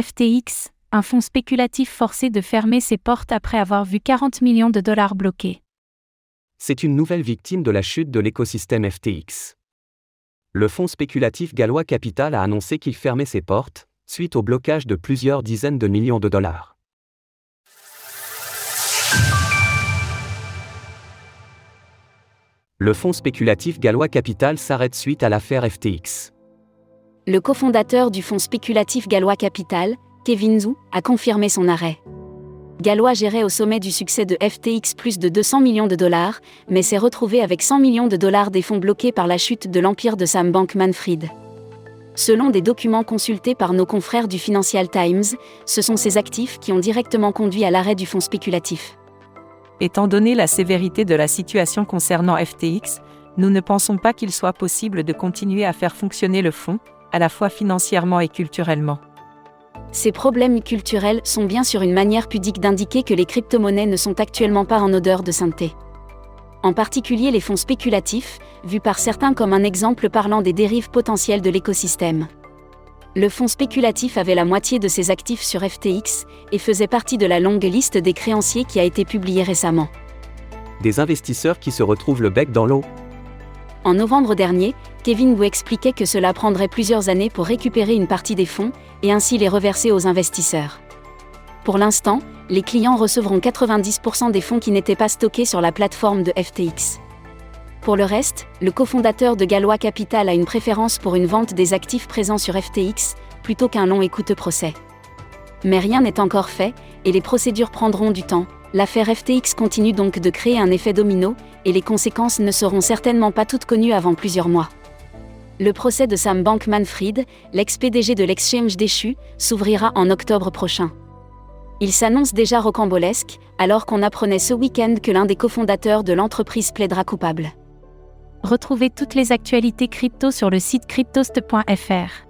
FTX, un fonds spéculatif forcé de fermer ses portes après avoir vu 40 millions de dollars bloqués. C'est une nouvelle victime de la chute de l'écosystème FTX. Le fonds spéculatif gallois Capital a annoncé qu'il fermait ses portes, suite au blocage de plusieurs dizaines de millions de dollars. Le fonds spéculatif gallois Capital s'arrête suite à l'affaire FTX. Le cofondateur du fonds spéculatif gallois Capital, Kevin Zhu, a confirmé son arrêt. Gallois gérait au sommet du succès de FTX plus de 200 millions de dollars, mais s'est retrouvé avec 100 millions de dollars des fonds bloqués par la chute de l'empire de Sam Bankman-Fried. Selon des documents consultés par nos confrères du Financial Times, ce sont ces actifs qui ont directement conduit à l'arrêt du fonds spéculatif. Étant donné la sévérité de la situation concernant FTX, nous ne pensons pas qu'il soit possible de continuer à faire fonctionner le fonds, à la fois financièrement et culturellement. Ces problèmes culturels sont bien sûr une manière pudique d'indiquer que les crypto-monnaies ne sont actuellement pas en odeur de sainteté. En particulier les fonds spéculatifs, vus par certains comme un exemple parlant des dérives potentielles de l'écosystème. Le fonds spéculatif avait la moitié de ses actifs sur FTX et faisait partie de la longue liste des créanciers qui a été publiée récemment. Des investisseurs qui se retrouvent le bec dans l'eau. En novembre dernier, Kevin Wu expliquait que cela prendrait plusieurs années pour récupérer une partie des fonds et ainsi les reverser aux investisseurs. Pour l'instant, les clients recevront 90% des fonds qui n'étaient pas stockés sur la plateforme de FTX. Pour le reste, le cofondateur de Galois Capital a une préférence pour une vente des actifs présents sur FTX, plutôt qu'un long et coûteux procès. Mais rien n'est encore fait, et les procédures prendront du temps. L'affaire FTX continue donc de créer un effet domino, et les conséquences ne seront certainement pas toutes connues avant plusieurs mois. Le procès de Sam Bankman-Fried, l'ex-PDG de l'exchange déchu, s'ouvrira en octobre prochain. Il s'annonce déjà rocambolesque, alors qu'on apprenait ce week-end que l'un des cofondateurs de l'entreprise plaidera coupable. Retrouvez toutes les actualités crypto sur le site cryptost.fr.